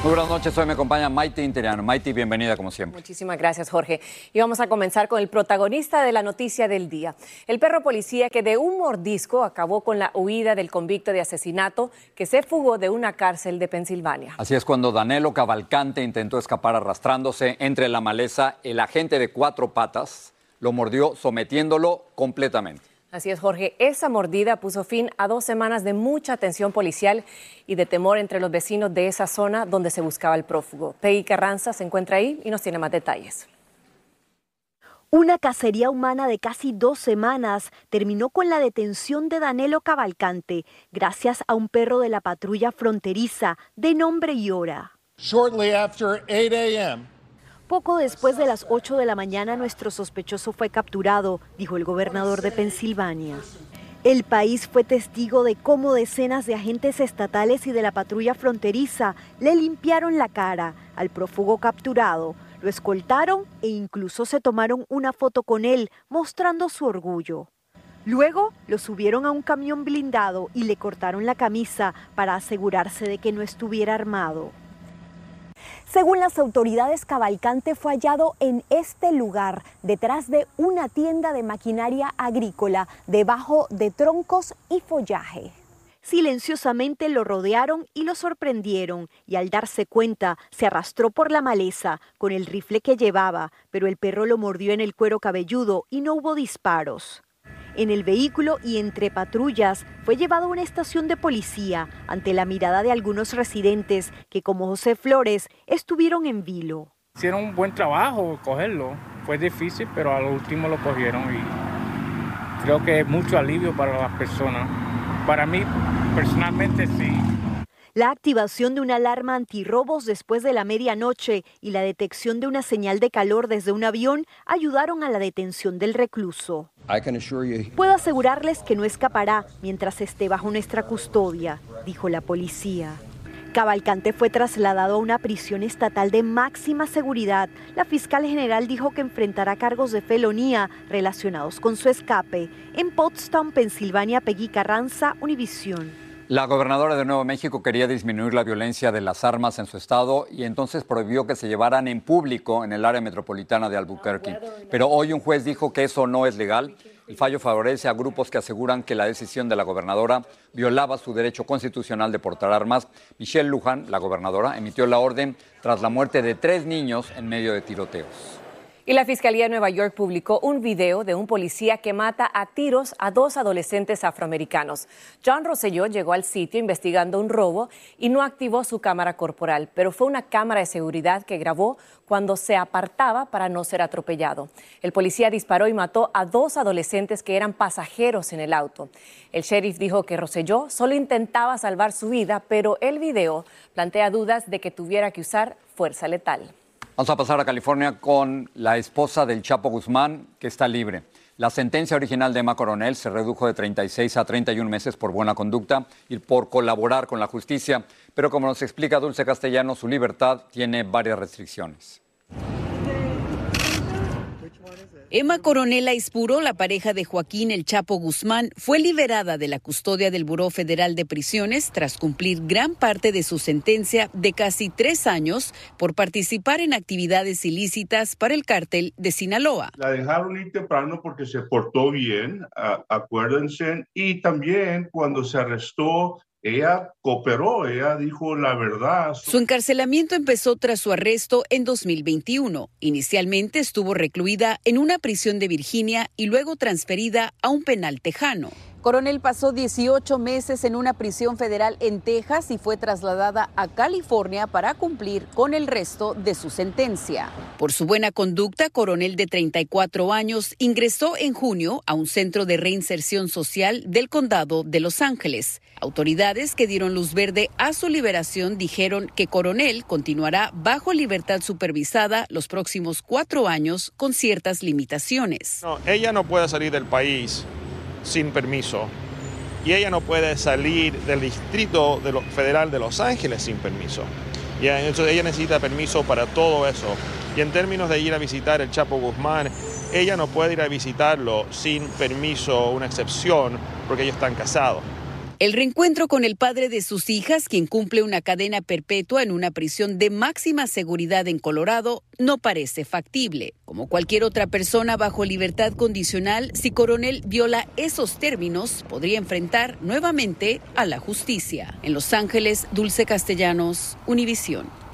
Muy buenas noches, hoy me acompaña Maite Interiano. Maite, bienvenida como siempre. Muchísimas gracias, Jorge. Y vamos a comenzar con el protagonista de la noticia del día. El perro policía que de un mordisco acabó con la huida del convicto de asesinato que se fugó de una cárcel de Pensilvania. Así es cuando Danelo Cavalcante intentó escapar arrastrándose entre la maleza, el agente de cuatro patas lo mordió sometiéndolo completamente. Así es, Jorge. Esa mordida puso fin a dos semanas de mucha atención policial y de temor entre los vecinos de esa zona donde se buscaba el prófugo. Peggy Carranza se encuentra ahí y nos tiene más detalles. Una cacería humana de casi dos semanas terminó con la detención de Danelo Cavalcante gracias a un perro de la patrulla fronteriza de nombre Yora. Shortly after 8 a.m., poco después de las 8 de la mañana nuestro sospechoso fue capturado, dijo el gobernador de Pensilvania. El país fue testigo de cómo decenas de agentes estatales y de la patrulla fronteriza le limpiaron la cara al prófugo capturado, lo escoltaron e incluso se tomaron una foto con él mostrando su orgullo. Luego lo subieron a un camión blindado y le cortaron la camisa para asegurarse de que no estuviera armado. Según las autoridades, Cavalcante fue hallado en este lugar, detrás de una tienda de maquinaria agrícola, debajo de troncos y follaje. Silenciosamente lo rodearon y lo sorprendieron, y al darse cuenta se arrastró por la maleza con el rifle que llevaba, pero el perro lo mordió en el cuero cabelludo y no hubo disparos. En el vehículo y entre patrullas fue llevado a una estación de policía ante la mirada de algunos residentes que, como José Flores, estuvieron en vilo. Hicieron un buen trabajo cogerlo. Fue difícil, pero al último lo cogieron y creo que es mucho alivio para las personas. Para mí, personalmente, sí. La activación de una alarma antirrobos después de la medianoche y la detección de una señal de calor desde un avión ayudaron a la detención del recluso. Puedo asegurarles que no escapará mientras esté bajo nuestra custodia, dijo la policía. Cavalcante fue trasladado a una prisión estatal de máxima seguridad. La fiscal general dijo que enfrentará cargos de felonía relacionados con su escape. En Potsdam, Pensilvania, Peggy Carranza, Univisión. La gobernadora de Nuevo México quería disminuir la violencia de las armas en su estado y entonces prohibió que se llevaran en público en el área metropolitana de Albuquerque. Pero hoy un juez dijo que eso no es legal. El fallo favorece a grupos que aseguran que la decisión de la gobernadora violaba su derecho constitucional de portar armas. Michelle Luján, la gobernadora, emitió la orden tras la muerte de tres niños en medio de tiroteos. Y la Fiscalía de Nueva York publicó un video de un policía que mata a tiros a dos adolescentes afroamericanos. John Rosselló llegó al sitio investigando un robo y no activó su cámara corporal, pero fue una cámara de seguridad que grabó cuando se apartaba para no ser atropellado. El policía disparó y mató a dos adolescentes que eran pasajeros en el auto. El sheriff dijo que Rosselló solo intentaba salvar su vida, pero el video plantea dudas de que tuviera que usar fuerza letal. Vamos a pasar a California con la esposa del Chapo Guzmán, que está libre. La sentencia original de Emma Coronel se redujo de 36 a 31 meses por buena conducta y por colaborar con la justicia, pero como nos explica Dulce Castellano, su libertad tiene varias restricciones. Emma Coronel Aispuro, la pareja de Joaquín El Chapo Guzmán, fue liberada de la custodia del Buró Federal de Prisiones tras cumplir gran parte de su sentencia de casi tres años por participar en actividades ilícitas para el cártel de Sinaloa. La dejaron ir temprano porque se portó bien, acuérdense, y también cuando se arrestó ella cooperó, ella dijo la verdad. Su encarcelamiento empezó tras su arresto en 2021. Inicialmente estuvo recluida en una prisión de Virginia y luego transferida a un penal tejano. Coronel pasó 18 meses en una prisión federal en Texas y fue trasladada a California para cumplir con el resto de su sentencia. Por su buena conducta, Coronel de 34 años ingresó en junio a un centro de reinserción social del condado de Los Ángeles. Autoridades que dieron luz verde a su liberación dijeron que Coronel continuará bajo libertad supervisada los próximos cuatro años con ciertas limitaciones. No, ella no puede salir del país sin permiso. Y ella no puede salir del Distrito Federal de Los Ángeles sin permiso. Y entonces ella necesita permiso para todo eso. Y en términos de ir a visitar el Chapo Guzmán, ella no puede ir a visitarlo sin permiso una excepción porque ellos están casados. El reencuentro con el padre de sus hijas, quien cumple una cadena perpetua en una prisión de máxima seguridad en Colorado, no parece factible. Como cualquier otra persona bajo libertad condicional, si Coronel viola esos términos, podría enfrentar nuevamente a la justicia. En Los Ángeles, Dulce Castellanos, Univisión.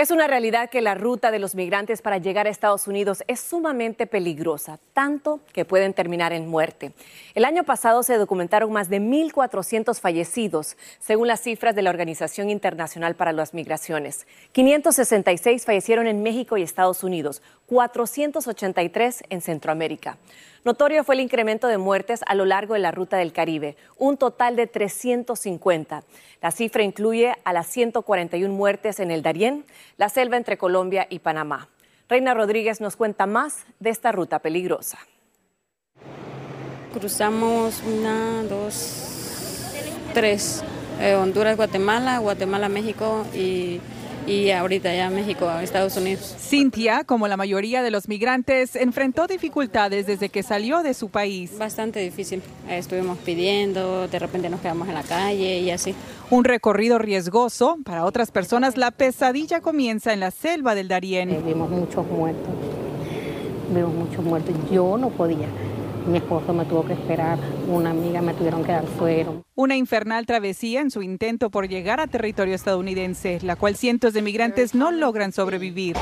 Es una realidad que la ruta de los migrantes para llegar a Estados Unidos es sumamente peligrosa, tanto que pueden terminar en muerte. El año pasado se documentaron más de 1.400 fallecidos, según las cifras de la Organización Internacional para las Migraciones. 566 fallecieron en México y Estados Unidos, 483 en Centroamérica. Notorio fue el incremento de muertes a lo largo de la ruta del Caribe, un total de 350. La cifra incluye a las 141 muertes en el Darién, la selva entre Colombia y Panamá. Reina Rodríguez nos cuenta más de esta ruta peligrosa. Cruzamos una, dos, tres. Eh, Honduras, Guatemala, Guatemala, México y y ahorita ya México, Estados Unidos. Cintia, como la mayoría de los migrantes, enfrentó dificultades desde que salió de su país. Bastante difícil. Estuvimos pidiendo, de repente nos quedamos en la calle y así. Un recorrido riesgoso. Para otras personas, la pesadilla comienza en la selva del Darién. Eh, vimos muchos muertos. Vimos muchos muertos. Yo no podía. Mi esposo me tuvo que esperar, una amiga me tuvieron que dar suero. Una infernal travesía en su intento por llegar a territorio estadounidense, la cual cientos de migrantes no logran sobrevivir.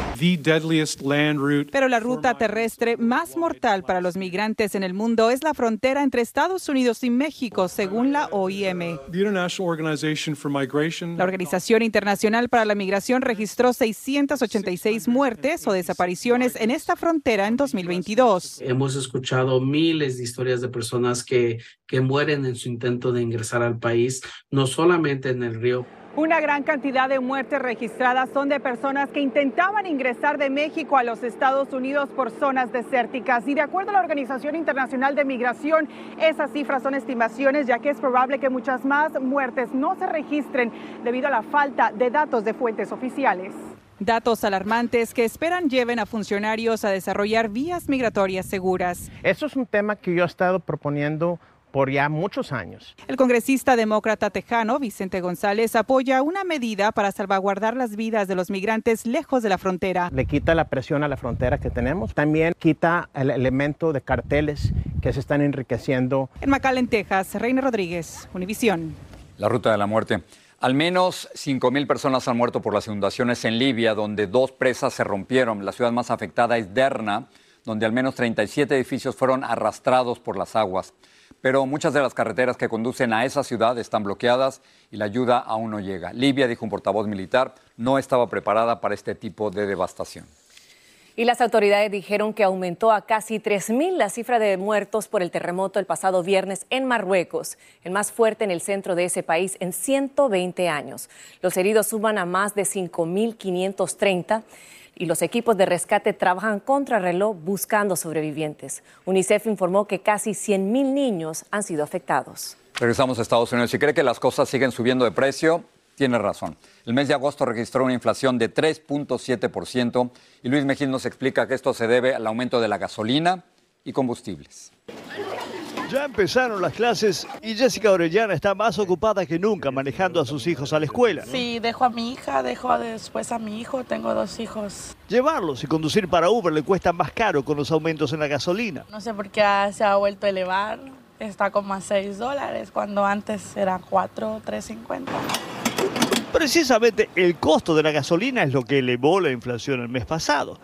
Pero la ruta terrestre más mortal para los migrantes en el mundo es la frontera entre Estados Unidos y México, según la OIM. La Organización Internacional para la Migración registró 686 muertes o desapariciones en esta frontera en 2022. Hemos escuchado miles de historias de personas que, que mueren en su intento de ingresar al país, no solamente en el río. Una gran cantidad de muertes registradas son de personas que intentaban ingresar de México a los Estados Unidos por zonas desérticas. Y de acuerdo a la Organización Internacional de Migración, esas cifras son estimaciones, ya que es probable que muchas más muertes no se registren debido a la falta de datos de fuentes oficiales. Datos alarmantes que esperan lleven a funcionarios a desarrollar vías migratorias seguras. Eso es un tema que yo he estado proponiendo por ya muchos años. El congresista demócrata tejano Vicente González apoya una medida para salvaguardar las vidas de los migrantes lejos de la frontera. Le quita la presión a la frontera que tenemos, también quita el elemento de carteles que se están enriqueciendo. En McAllen, Texas, Reina Rodríguez, Univisión. La ruta de la muerte. Al menos 5.000 personas han muerto por las inundaciones en Libia, donde dos presas se rompieron. La ciudad más afectada es Derna, donde al menos 37 edificios fueron arrastrados por las aguas pero muchas de las carreteras que conducen a esa ciudad están bloqueadas y la ayuda aún no llega. Libia, dijo un portavoz militar, no estaba preparada para este tipo de devastación. Y las autoridades dijeron que aumentó a casi 3.000 la cifra de muertos por el terremoto el pasado viernes en Marruecos, el más fuerte en el centro de ese país en 120 años. Los heridos suman a más de 5.530 y los equipos de rescate trabajan contra reloj buscando sobrevivientes. UNICEF informó que casi 100.000 niños han sido afectados. Regresamos a Estados Unidos. Si cree que las cosas siguen subiendo de precio, tiene razón. El mes de agosto registró una inflación de 3.7% y Luis Mejil nos explica que esto se debe al aumento de la gasolina y combustibles. Ya empezaron las clases y Jessica Orellana está más ocupada que nunca manejando a sus hijos a la escuela. Sí, dejo a mi hija, dejo después a mi hijo, tengo dos hijos. Llevarlos y conducir para Uber le cuesta más caro con los aumentos en la gasolina. No sé por qué se ha vuelto a elevar, está como a 6 dólares cuando antes era 4, 3.50. Precisamente el costo de la gasolina es lo que elevó la inflación el mes pasado.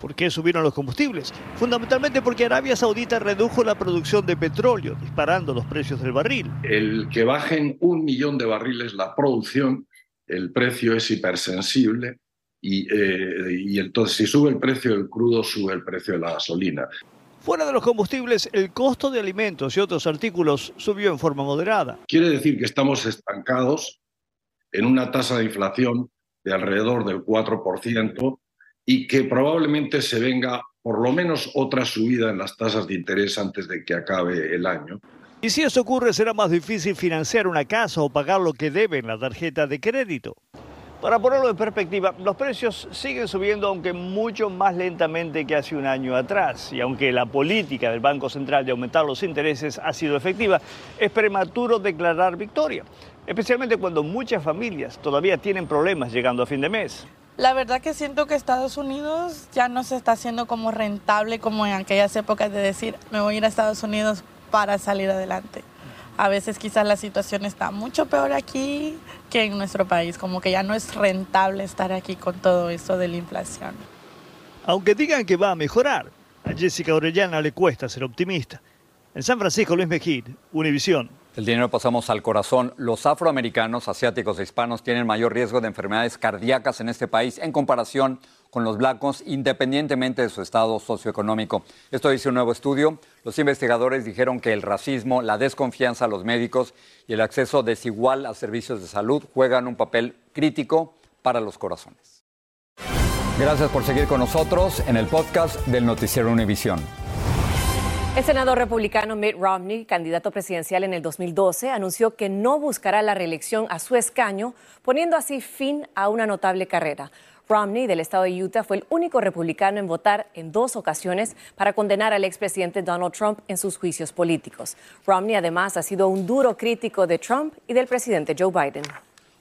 ¿Por qué subieron los combustibles? Fundamentalmente porque Arabia Saudita redujo la producción de petróleo, disparando los precios del barril. El que bajen un millón de barriles la producción, el precio es hipersensible y, eh, y entonces si sube el precio del crudo, sube el precio de la gasolina. Fuera de los combustibles, el costo de alimentos y otros artículos subió en forma moderada. Quiere decir que estamos estancados en una tasa de inflación de alrededor del 4%, y que probablemente se venga por lo menos otra subida en las tasas de interés antes de que acabe el año. Y si eso ocurre, será más difícil financiar una casa o pagar lo que debe en la tarjeta de crédito. Para ponerlo en perspectiva, los precios siguen subiendo aunque mucho más lentamente que hace un año atrás. Y aunque la política del Banco Central de aumentar los intereses ha sido efectiva, es prematuro declarar victoria, especialmente cuando muchas familias todavía tienen problemas llegando a fin de mes. La verdad que siento que Estados Unidos ya no se está haciendo como rentable como en aquellas épocas de decir, me voy a ir a Estados Unidos para salir adelante. A veces quizás la situación está mucho peor aquí que en nuestro país, como que ya no es rentable estar aquí con todo esto de la inflación. Aunque digan que va a mejorar, a Jessica Orellana le cuesta ser optimista. En San Francisco, Luis Mejid, Univisión. El dinero pasamos al corazón. Los afroamericanos, asiáticos e hispanos tienen mayor riesgo de enfermedades cardíacas en este país en comparación con los blancos, independientemente de su estado socioeconómico. Esto dice un nuevo estudio. Los investigadores dijeron que el racismo, la desconfianza a los médicos y el acceso desigual a servicios de salud juegan un papel crítico para los corazones. Gracias por seguir con nosotros en el podcast del Noticiero Univisión. El senador republicano Mitt Romney, candidato presidencial en el 2012, anunció que no buscará la reelección a su escaño, poniendo así fin a una notable carrera. Romney, del estado de Utah, fue el único republicano en votar en dos ocasiones para condenar al expresidente Donald Trump en sus juicios políticos. Romney, además, ha sido un duro crítico de Trump y del presidente Joe Biden.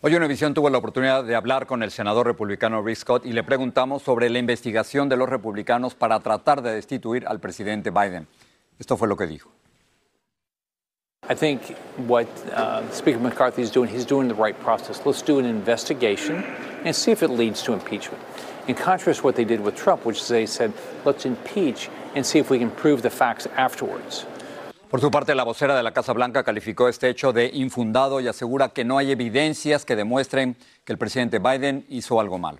Hoy Univision tuvo la oportunidad de hablar con el senador republicano Rick Scott y le preguntamos sobre la investigación de los republicanos para tratar de destituir al presidente Biden. Esto fue lo que dijo. I think what uh, Speaker McCarthy is doing, he's doing the right process. Let's do an investigation and see if it leads to impeachment. In contrast to what they did with Trump, which they said, let's impeach and see if we can prove the facts afterwards. Por su parte, la vocera de la Casa Blanca calificó este hecho de infundado y asegura que no hay evidencias que demuestren que el presidente Biden hizo algo malo.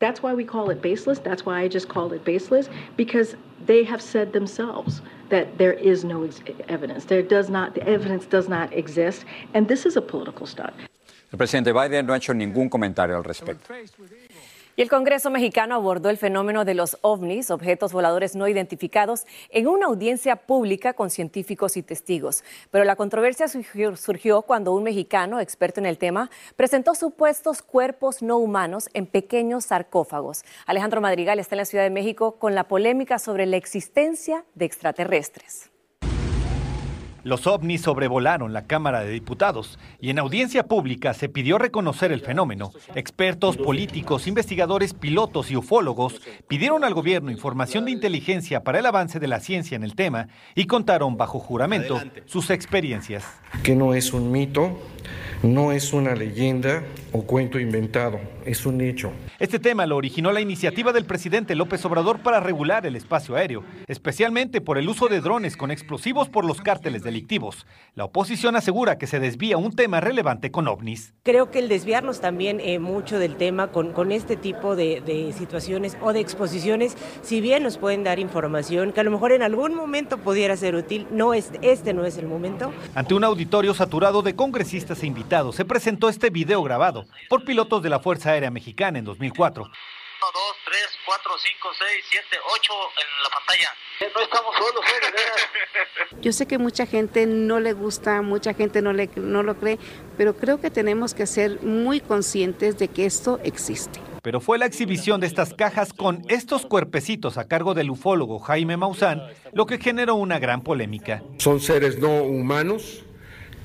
That's why we call it baseless. That's why I just called it baseless because they have said themselves that there is no ex- evidence. There does not, the evidence does not exist, and this is a political stunt. El presidente Biden no ha hecho ningún comentario al respecto. Y el Congreso mexicano abordó el fenómeno de los ovnis, objetos voladores no identificados, en una audiencia pública con científicos y testigos. Pero la controversia surgió, surgió cuando un mexicano, experto en el tema, presentó supuestos cuerpos no humanos en pequeños sarcófagos. Alejandro Madrigal está en la Ciudad de México con la polémica sobre la existencia de extraterrestres. Los ovnis sobrevolaron la Cámara de Diputados y en audiencia pública se pidió reconocer el fenómeno. Expertos, políticos, investigadores, pilotos y ufólogos pidieron al gobierno información de inteligencia para el avance de la ciencia en el tema y contaron bajo juramento sus experiencias. Que no es un mito, no es una leyenda o cuento inventado, es un hecho. Este tema lo originó la iniciativa del presidente López Obrador para regular el espacio aéreo, especialmente por el uso de drones con explosivos por los cárteles delictivos. La oposición asegura que se desvía un tema relevante con ovnis. Creo que el desviarnos también eh, mucho del tema con, con este tipo de, de situaciones o de exposiciones, si bien nos pueden dar información que a lo mejor en algún momento pudiera ser útil, no es, este no es el momento. Ante un auditorio saturado de congresistas e invitados, se presentó este video grabado por pilotos de la Fuerza Aérea Mexicana en 2004. 1, 2, 3, 4, 5, 6, 7, 8 en la pantalla. No estamos solos, ¿eh? Yo sé que mucha gente no le gusta, mucha gente no, le, no lo cree, pero creo que tenemos que ser muy conscientes de que esto existe. Pero fue la exhibición de estas cajas con estos cuerpecitos a cargo del ufólogo Jaime Maussan lo que generó una gran polémica. Son seres no humanos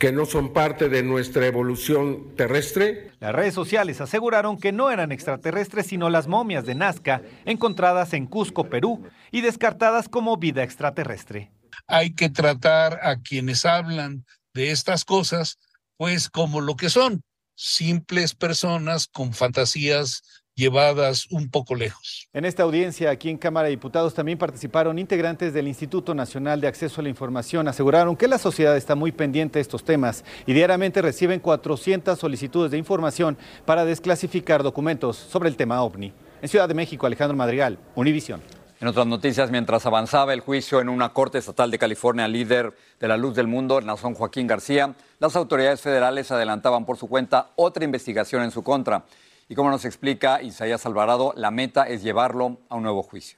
que no son parte de nuestra evolución terrestre. Las redes sociales aseguraron que no eran extraterrestres sino las momias de Nazca encontradas en Cusco, Perú, y descartadas como vida extraterrestre. Hay que tratar a quienes hablan de estas cosas, pues como lo que son, simples personas con fantasías llevadas un poco lejos. En esta audiencia aquí en Cámara de Diputados también participaron integrantes del Instituto Nacional de Acceso a la Información. Aseguraron que la sociedad está muy pendiente de estos temas y diariamente reciben 400 solicitudes de información para desclasificar documentos sobre el tema OVNI. En Ciudad de México, Alejandro Madrigal, Univisión. En otras noticias, mientras avanzaba el juicio en una corte estatal de California, líder de la luz del mundo, el nazón Joaquín García, las autoridades federales adelantaban por su cuenta otra investigación en su contra. Y como nos explica Isaías Alvarado, la meta es llevarlo a un nuevo juicio.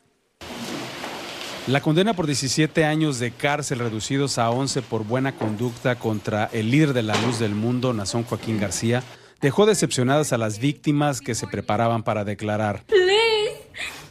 La condena por 17 años de cárcel reducidos a 11 por buena conducta contra el líder de la luz del mundo, Nazón Joaquín García, dejó decepcionadas a las víctimas que se preparaban para declarar. Please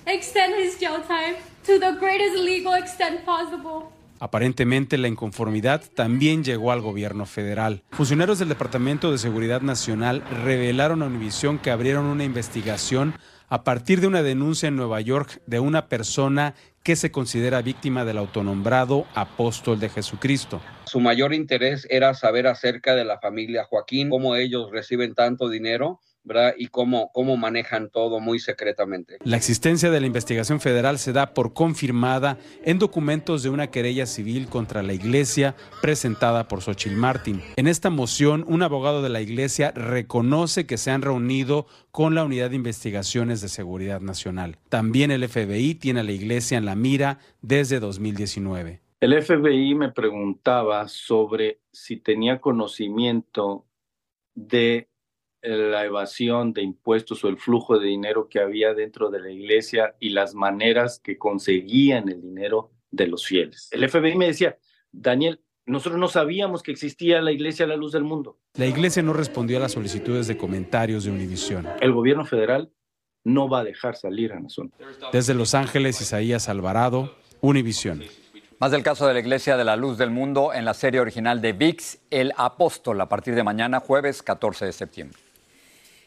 extend his jail time to the greatest legal extent possible. Aparentemente la inconformidad también llegó al gobierno federal. Funcionarios del Departamento de Seguridad Nacional revelaron a Univisión que abrieron una investigación a partir de una denuncia en Nueva York de una persona que se considera víctima del autonombrado apóstol de Jesucristo. Su mayor interés era saber acerca de la familia Joaquín, cómo ellos reciben tanto dinero ¿verdad? y cómo, cómo manejan todo muy secretamente. La existencia de la investigación federal se da por confirmada en documentos de una querella civil contra la iglesia presentada por Xochitl Martin. En esta moción, un abogado de la iglesia reconoce que se han reunido con la Unidad de Investigaciones de Seguridad Nacional. También el FBI tiene a la iglesia en la mira desde 2019. El FBI me preguntaba sobre si tenía conocimiento de la evasión de impuestos o el flujo de dinero que había dentro de la iglesia y las maneras que conseguían el dinero de los fieles. El FBI me decía, Daniel, nosotros no sabíamos que existía la iglesia a la luz del mundo. La iglesia no respondió a las solicitudes de comentarios de Univisión. El gobierno federal no va a dejar salir a Nación. Desde Los Ángeles, Isaías Alvarado, Univisión. Más del caso de la Iglesia de la Luz del Mundo en la serie original de VIX, El Apóstol, a partir de mañana, jueves 14 de septiembre.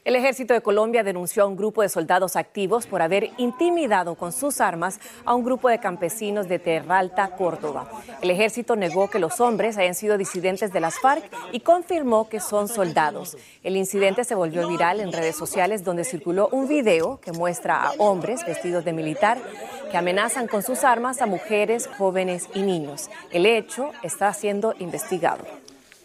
El ejército de Colombia denunció a un grupo de soldados activos por haber intimidado con sus armas a un grupo de campesinos de Terralta, Córdoba. El ejército negó que los hombres hayan sido disidentes de las FARC y confirmó que son soldados. El incidente se volvió viral en redes sociales donde circuló un video que muestra a hombres vestidos de militar que amenazan con sus armas a mujeres, jóvenes y niños. El hecho está siendo investigado.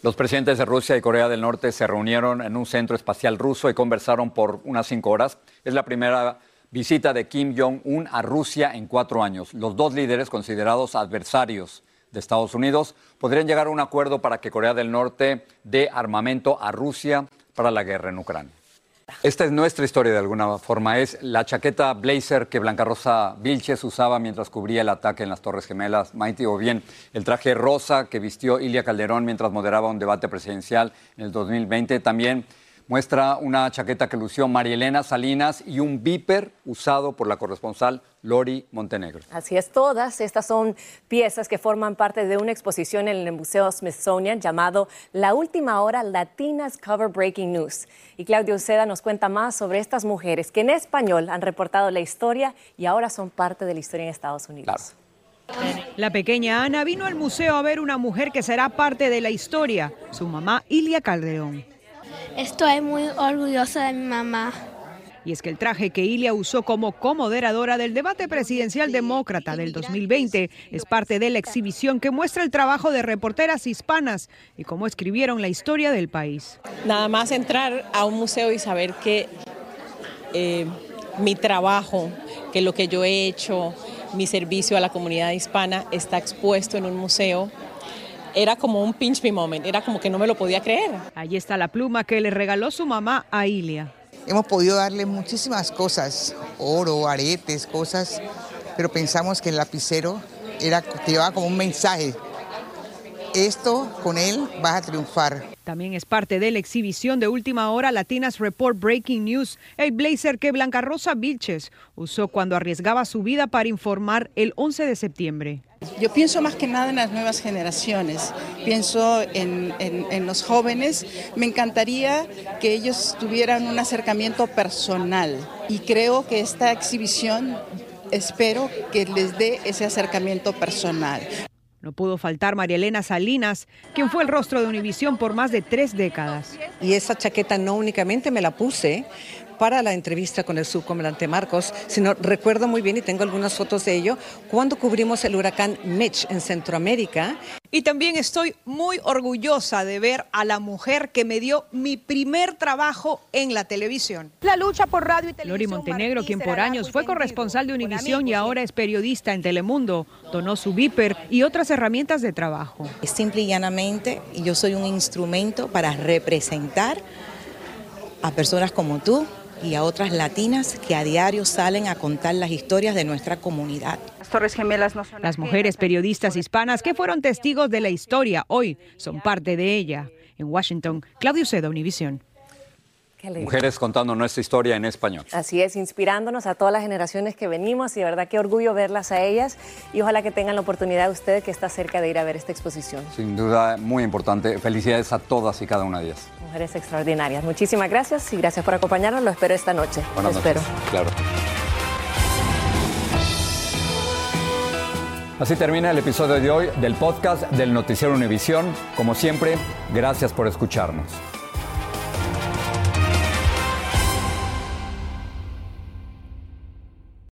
Los presidentes de Rusia y Corea del Norte se reunieron en un centro espacial ruso y conversaron por unas cinco horas. Es la primera visita de Kim Jong-un a Rusia en cuatro años. Los dos líderes, considerados adversarios de Estados Unidos, podrían llegar a un acuerdo para que Corea del Norte dé armamento a Rusia para la guerra en Ucrania. Esta es nuestra historia de alguna forma. Es la chaqueta blazer que Blanca Rosa Vilches usaba mientras cubría el ataque en las Torres Gemelas, Mighty, o bien el traje rosa que vistió Ilia Calderón mientras moderaba un debate presidencial en el 2020. También muestra una chaqueta que lució Marielena Salinas y un viper usado por la corresponsal Lori Montenegro. Así es, todas estas son piezas que forman parte de una exposición en el Museo Smithsonian llamado La Última Hora Latinas Cover Breaking News. Y Claudio Uceda nos cuenta más sobre estas mujeres que en español han reportado la historia y ahora son parte de la historia en Estados Unidos. La pequeña Ana vino al museo a ver una mujer que será parte de la historia, su mamá Ilia Calderón. Estoy muy orgullosa de mi mamá. Y es que el traje que Ilia usó como comoderadora del debate presidencial demócrata del 2020 es parte de la exhibición que muestra el trabajo de reporteras hispanas y cómo escribieron la historia del país. Nada más entrar a un museo y saber que eh, mi trabajo, que lo que yo he hecho, mi servicio a la comunidad hispana está expuesto en un museo era como un pinch me moment, era como que no me lo podía creer. Allí está la pluma que le regaló su mamá a Ilia. Hemos podido darle muchísimas cosas, oro, aretes, cosas, pero pensamos que el lapicero era, te llevaba como un mensaje. Esto con él vas a triunfar. También es parte de la exhibición de última hora Latinas Report Breaking News, el blazer que Blanca Rosa Vilches usó cuando arriesgaba su vida para informar el 11 de septiembre. Yo pienso más que nada en las nuevas generaciones, pienso en, en, los jóvenes. Me encantaría que ellos tuvieran un acercamiento personal y creo que esta exhibición espero que les dé ese acercamiento personal. No pudo faltar María Elena Salinas, quien fue el rostro de Univisión por más de tres décadas. Y esa chaqueta no únicamente me la puse para la entrevista con el subcomandante Marcos, sino recuerdo muy bien y tengo algunas fotos de ello, cuando cubrimos el huracán Mitch en Centroamérica. Y también estoy muy orgullosa de ver a la mujer que me dio mi primer trabajo en la televisión. La lucha por radio y televisión. Lori Montenegro, quien por años fue corresponsal de Univisión y ahora es periodista en Telemundo, donó su viper y otras herramientas de trabajo. Simple y llanamente, yo soy un instrumento para representar a personas como tú y a otras latinas que a diario salen a contar las historias de nuestra comunidad. Las Torres Gemelas no son Las mujeres periodistas hispanas que fueron testigos de la historia hoy son parte de ella. En Washington, Claudio Seda, Univisión. Mujeres contando nuestra historia en español. Así es, inspirándonos a todas las generaciones que venimos y de verdad qué orgullo verlas a ellas y ojalá que tengan la oportunidad ustedes que está cerca de ir a ver esta exposición. Sin duda, muy importante. Felicidades a todas y cada una de ellas. Mujeres extraordinarias. Muchísimas gracias y gracias por acompañarnos. Lo espero esta noche. Buenas Lo noches. espero. Claro. Así termina el episodio de hoy del podcast del Noticiero Univisión. Como siempre, gracias por escucharnos.